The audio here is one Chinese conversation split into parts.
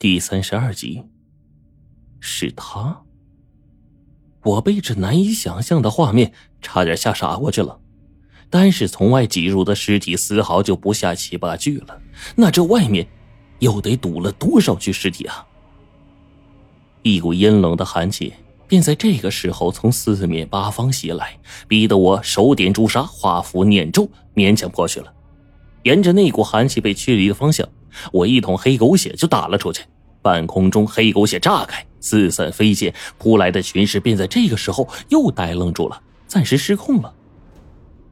第三十二集，是他。我被这难以想象的画面差点吓傻过去了。单是从外挤入的尸体，丝毫就不下七八具了。那这外面又得堵了多少具尸体啊？一股阴冷的寒气便在这个时候从四面八方袭来，逼得我手点朱砂，画符念咒，勉强过去了。沿着那股寒气被驱离的方向。我一桶黑狗血就打了出去，半空中黑狗血炸开，四散飞溅，扑来的群尸便在这个时候又呆愣住了，暂时失控了。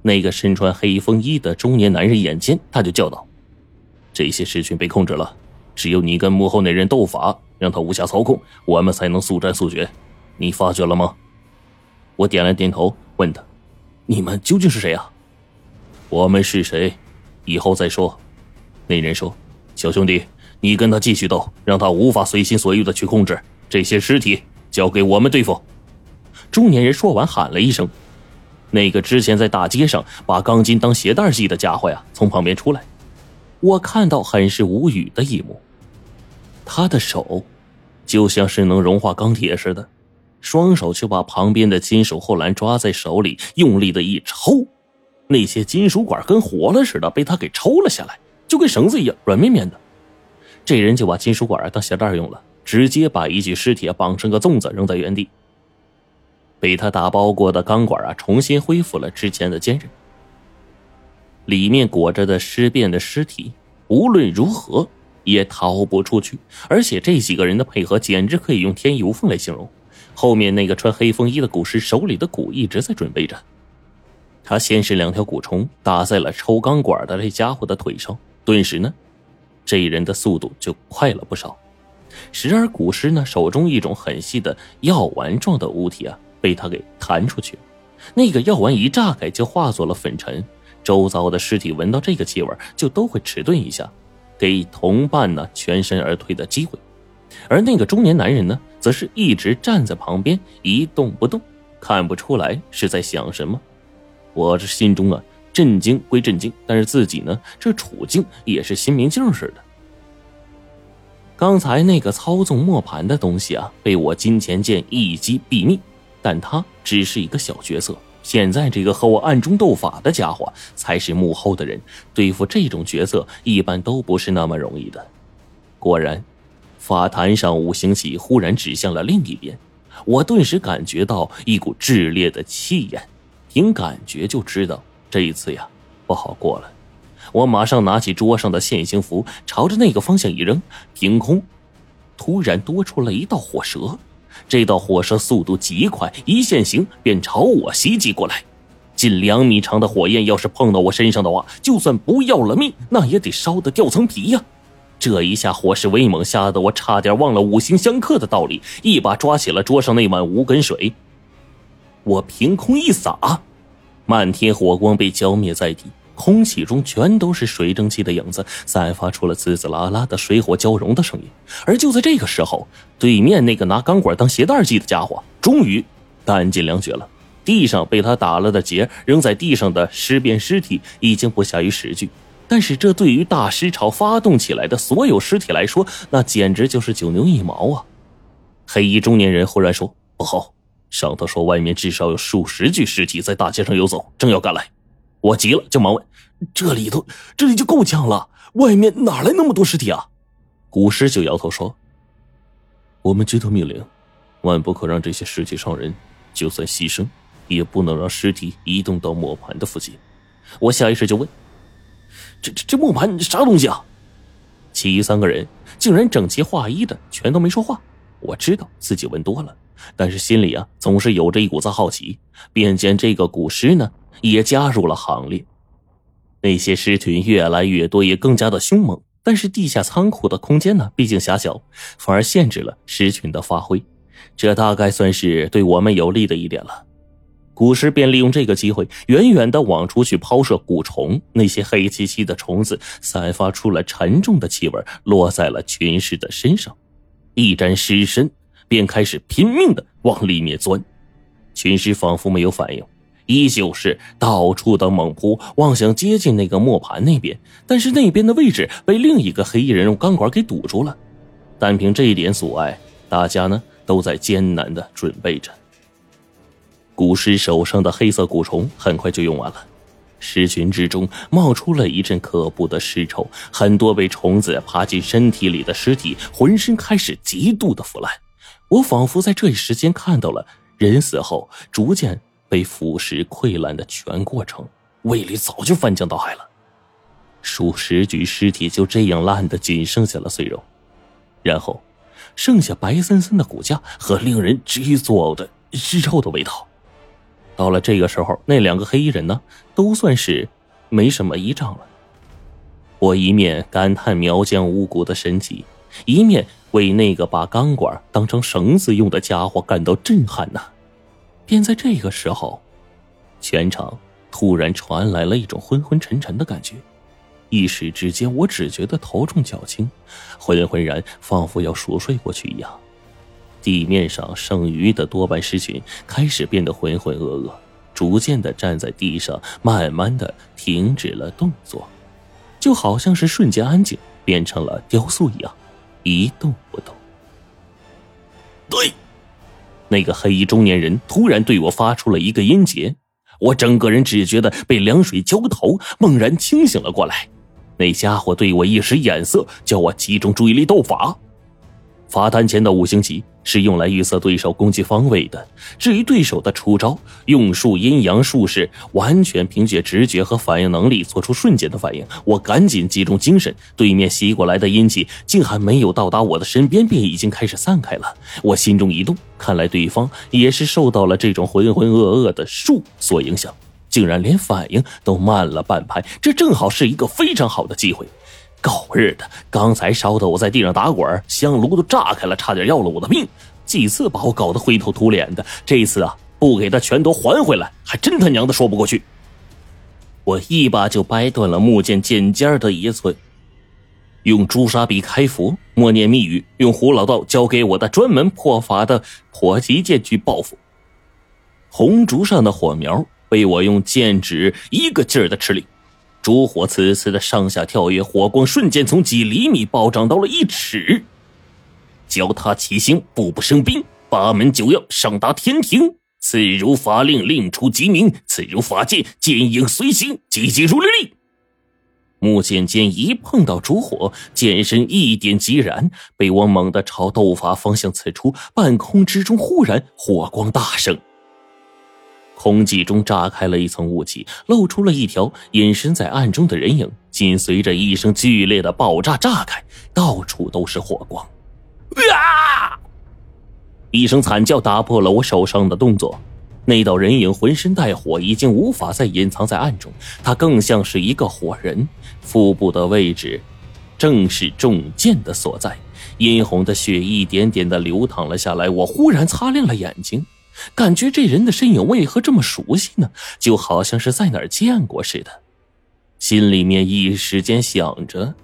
那个身穿黑风衣的中年男人眼尖，他就叫道：“这些尸群被控制了，只有你跟幕后那人斗法，让他无暇操控，我们才能速战速决。你发觉了吗？”我点了点头，问他：“你们究竟是谁啊？”“我们是谁，以后再说。”那人说。小兄弟，你跟他继续斗，让他无法随心所欲的去控制这些尸体，交给我们对付。中年人说完，喊了一声：“那个之前在大街上把钢筋当鞋带系的家伙呀，从旁边出来。”我看到很是无语的一幕，他的手就像是能融化钢铁似的，双手却把旁边的金属护栏抓在手里，用力的一抽，那些金属管跟活了似的被他给抽了下来。就跟绳子一样软绵绵的，这人就把金属管当鞋带用了，直接把一具尸体绑成个粽子扔在原地。被他打包过的钢管啊，重新恢复了之前的坚韧。里面裹着的尸变的尸体，无论如何也逃不出去。而且这几个人的配合简直可以用天衣无缝来形容。后面那个穿黑风衣的古尸手里的鼓一直在准备着，他先是两条蛊虫打在了抽钢管的这家伙的腿上。顿时呢，这人的速度就快了不少。时而古尸呢手中一种很细的药丸状的物体啊，被他给弹出去。那个药丸一炸开，就化作了粉尘。周遭的尸体闻到这个气味，就都会迟钝一下，给同伴呢全身而退的机会。而那个中年男人呢，则是一直站在旁边一动不动，看不出来是在想什么。我这心中啊。震惊归震惊，但是自己呢，这处境也是心明镜似的。刚才那个操纵磨盘的东西啊，被我金钱剑一击毙命，但他只是一个小角色。现在这个和我暗中斗法的家伙才是幕后的人，对付这种角色一般都不是那么容易的。果然，法坛上五行旗忽然指向了另一边，我顿时感觉到一股炽烈的气焰，凭感觉就知道。这一次呀，不好过了！我马上拿起桌上的现形符，朝着那个方向一扔，凭空突然多出了一道火蛇。这道火蛇速度极快，一现形便朝我袭击过来。近两米长的火焰，要是碰到我身上的话，就算不要了命，那也得烧得掉层皮呀！这一下火势威猛，吓得我差点忘了五行相克的道理，一把抓起了桌上那碗无根水，我凭空一洒。漫天火光被浇灭在地，空气中全都是水蒸气的影子，散发出了滋滋啦啦的水火交融的声音。而就在这个时候，对面那个拿钢管当鞋带系的家伙终于弹尽粮绝了。地上被他打了的结，扔在地上的尸变尸体已经不下于十具，但是这对于大尸潮发动起来的所有尸体来说，那简直就是九牛一毛啊！黑衣中年人忽然说：“不好！”上头说，外面至少有数十具尸体在大街上游走，正要赶来。我急了，就忙问：“这里头，这里就够呛了，外面哪来那么多尸体啊？”古尸就摇头说：“我们接到命令，万不可让这些尸体伤人，就算牺牲，也不能让尸体移动到磨盘的附近。”我下意识就问：“这这这磨盘啥东西啊？”其余三个人竟然整齐划一的，全都没说话。我知道自己问多了。但是心里啊，总是有着一股子好奇，便见这个古尸呢，也加入了行列。那些尸群越来越多，也更加的凶猛。但是地下仓库的空间呢，毕竟狭小，反而限制了尸群的发挥。这大概算是对我们有利的一点了。古尸便利用这个机会，远远的往出去抛射蛊虫。那些黑漆漆的虫子散发出了沉重的气味，落在了群尸的身上，一沾尸身。便开始拼命的往里面钻，群尸仿佛没有反应，依旧是到处的猛扑，妄想接近那个磨盘那边。但是那边的位置被另一个黑衣人用钢管给堵住了。单凭这一点阻碍，大家呢都在艰难的准备着。古尸手上的黑色蛊虫很快就用完了，尸群之中冒出了一阵可怖的尸臭，很多被虫子爬进身体里的尸体，浑身开始极度的腐烂。我仿佛在这一时间看到了人死后逐渐被腐蚀溃烂的全过程，胃里早就翻江倒海了。数十具尸体就这样烂的仅剩下了碎肉，然后剩下白森森的骨架和令人直欲作呕的尸臭的味道。到了这个时候，那两个黑衣人呢，都算是没什么依仗了。我一面感叹苗疆巫蛊的神奇，一面为那个把钢管当成绳子用的家伙感到震撼呐。便在这个时候，全场突然传来了一种昏昏沉沉的感觉，一时之间，我只觉得头重脚轻，浑浑然，仿佛要熟睡过去一样。地面上剩余的多半尸群开始变得浑浑噩噩，逐渐的站在地上，慢慢的停止了动作，就好像是瞬间安静，变成了雕塑一样，一动不动。对，那个黑衣中年人突然对我发出了一个音节，我整个人只觉得被凉水浇头，猛然清醒了过来。那家伙对我一使眼色，叫我集中注意力斗法。法坛前的五行旗是用来预测对手攻击方位的。至于对手的出招，用术阴阳术士完全凭借直觉和反应能力做出瞬间的反应。我赶紧集中精神，对面袭过来的阴气竟还没有到达我的身边，便已经开始散开了。我心中一动，看来对方也是受到了这种浑浑噩噩的术所影响，竟然连反应都慢了半拍。这正好是一个非常好的机会。狗日的！刚才烧的我在地上打滚，香炉都炸开了，差点要了我的命。几次把我搞得灰头土脸的，这次啊，不给他全都还回来，还真他娘的说不过去。我一把就掰断了木剑剑尖的一寸，用朱砂笔开符，默念密语，用胡老道教给我的专门破法的破极剑去报复。红烛上的火苗被我用剑指一个劲儿的吃力。烛火呲呲的上下跳跃，火光瞬间从几厘米暴涨到了一尺。脚踏七星，步步生兵，八门九曜上达天庭。此如法令，令出即鸣；此如法剑，剑影随形，急急如律令。木剑尖一碰到烛火，剑身一点即燃，被我猛地朝斗法方向刺出。半空之中，忽然火光大盛。空气中炸开了一层雾气，露出了一条隐身在暗中的人影。紧随着一声剧烈的爆炸，炸开，到处都是火光。啊！一声惨叫打破了我手上的动作。那道人影浑身带火，已经无法再隐藏在暗中。他更像是一个火人，腹部的位置正是中箭的所在。殷红的血一点点的流淌了下来。我忽然擦亮了眼睛。感觉这人的身影为何这么熟悉呢？就好像是在哪儿见过似的。心里面一时间想着，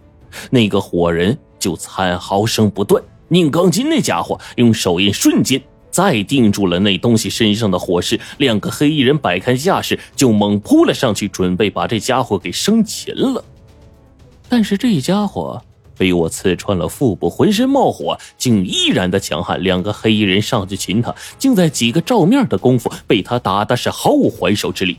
那个火人就惨嚎声不断。宁钢筋那家伙用手印瞬间再定住了那东西身上的火势。两个黑衣人摆开架势就猛扑了上去，准备把这家伙给生擒了。但是这家伙。被我刺穿了腹部，浑身冒火，竟依然的强悍。两个黑衣人上去擒他，竟在几个照面的功夫被他打的是毫无还手之力。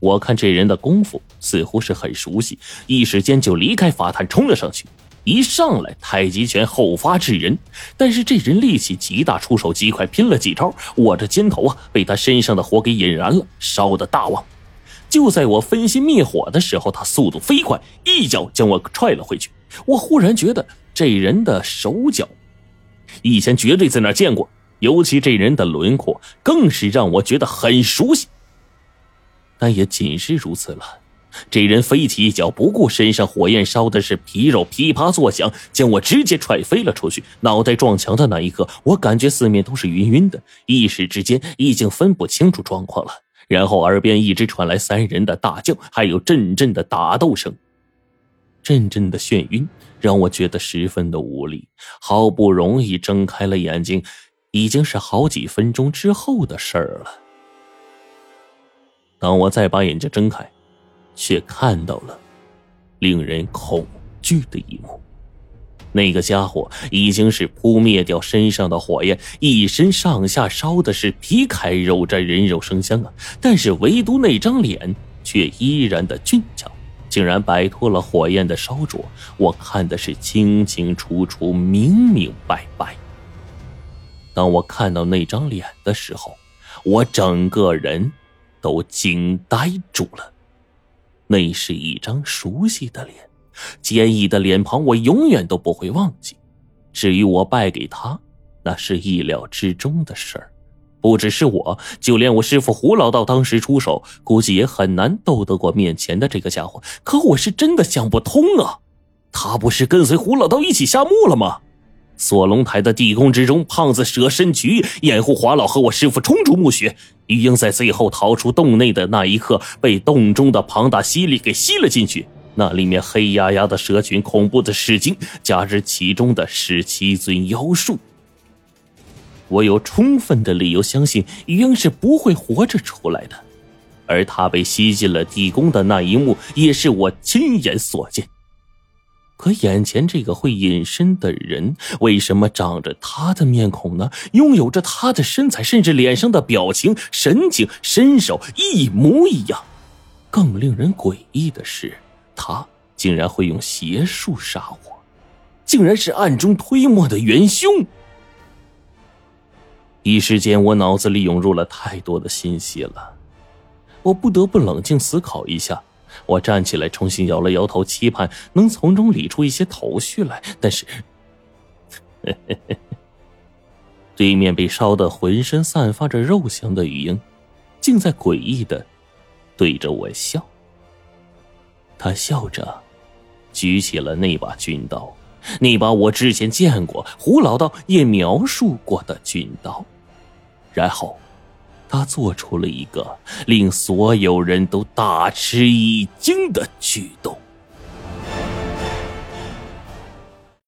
我看这人的功夫似乎是很熟悉，一时间就离开法坛冲了上去。一上来太极拳后发制人，但是这人力气极大，出手极快，拼了几招，我这肩头啊被他身上的火给引燃了，烧的大旺。就在我分心灭火的时候，他速度飞快，一脚将我踹了回去。我忽然觉得这人的手脚，以前绝对在哪见过，尤其这人的轮廓，更是让我觉得很熟悉。但也仅是如此了。这人飞起一脚，不顾身上火焰烧的是皮肉噼啪作响，将我直接踹飞了出去。脑袋撞墙的那一刻，我感觉四面都是晕晕的，一时之间已经分不清楚状况了。然后耳边一直传来三人的大叫，还有阵阵的打斗声。阵阵的眩晕让我觉得十分的无力，好不容易睁开了眼睛，已经是好几分钟之后的事儿了。当我再把眼睛睁开，却看到了令人恐惧的一幕：那个家伙已经是扑灭掉身上的火焰，一身上下烧的是皮开肉绽、人肉生香啊！但是唯独那张脸却依然的俊俏，竟然摆脱了火焰的烧灼，我看的是清清楚楚、明明白白。当我看到那张脸的时候，我整个人都惊呆住了。那是一张熟悉的脸。坚毅的脸庞，我永远都不会忘记。至于我败给他，那是意料之中的事儿。不只是我，就连我师傅胡老道当时出手，估计也很难斗得过面前的这个家伙。可我是真的想不通啊！他不是跟随胡老道一起下墓了吗？锁龙台的地宫之中，胖子舍身取掩护华老和我师傅冲出墓穴。玉英在最后逃出洞内的那一刻，被洞中的庞大吸力给吸了进去。那里面黑压压的蛇群，恐怖的尸精，加之其中的十七尊妖术，我有充分的理由相信鹰是不会活着出来的。而他被吸进了地宫的那一幕，也是我亲眼所见。可眼前这个会隐身的人，为什么长着他的面孔呢？拥有着他的身材，甚至脸上的表情、神情、身手一模一样。更令人诡异的是。他竟然会用邪术杀我，竟然是暗中推磨的元凶。一时间，我脑子里涌入了太多的信息了，我不得不冷静思考一下。我站起来，重新摇了摇头，期盼能从中理出一些头绪来。但是，对面被烧得浑身散发着肉香的雨英，竟在诡异的对着我笑。他笑着，举起了那把军刀，那把我之前见过、胡老道也描述过的军刀。然后，他做出了一个令所有人都大吃一惊的举动。